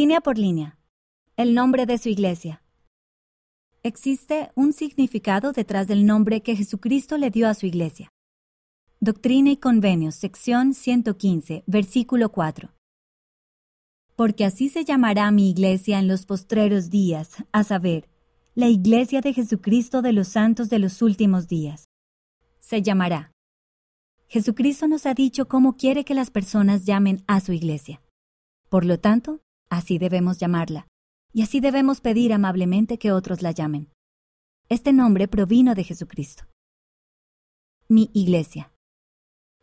Línea por línea. El nombre de su iglesia. Existe un significado detrás del nombre que Jesucristo le dio a su iglesia. Doctrina y Convenios, sección 115, versículo 4. Porque así se llamará mi iglesia en los postreros días, a saber, la iglesia de Jesucristo de los santos de los últimos días. Se llamará. Jesucristo nos ha dicho cómo quiere que las personas llamen a su iglesia. Por lo tanto, así debemos llamarla, y así debemos pedir amablemente que otros la llamen. Este nombre provino de Jesucristo. Mi iglesia.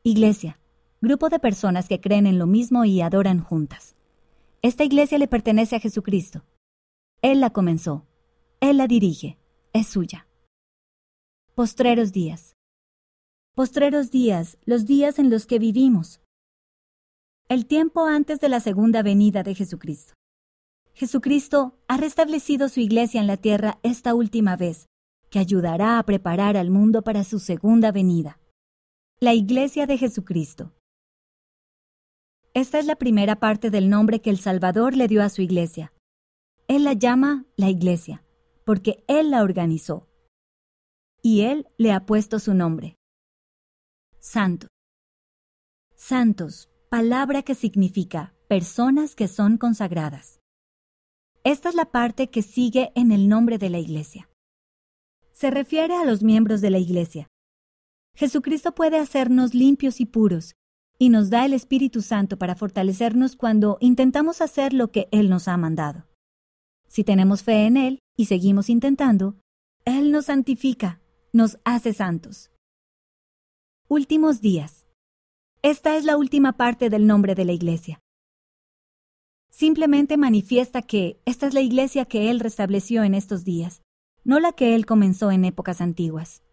Iglesia, grupo de personas que creen en lo mismo y adoran juntas. Esta iglesia le pertenece a Jesucristo. Él la comenzó. Él la dirige. Es suya. Postreros días. Postreros días, los días en los que vivimos. El tiempo antes de la segunda venida de Jesucristo. Jesucristo ha restablecido su iglesia en la tierra esta última vez, que ayudará a preparar al mundo para su segunda venida la Iglesia de Jesucristo. Esta es la primera parte del nombre que el Salvador le dio a su iglesia. Él la llama la iglesia, porque Él la organizó. Y Él le ha puesto su nombre. Santo. Santos, palabra que significa personas que son consagradas. Esta es la parte que sigue en el nombre de la iglesia. Se refiere a los miembros de la iglesia, Jesucristo puede hacernos limpios y puros, y nos da el Espíritu Santo para fortalecernos cuando intentamos hacer lo que Él nos ha mandado. Si tenemos fe en Él y seguimos intentando, Él nos santifica, nos hace santos. Últimos días. Esta es la última parte del nombre de la iglesia. Simplemente manifiesta que esta es la iglesia que Él restableció en estos días, no la que Él comenzó en épocas antiguas.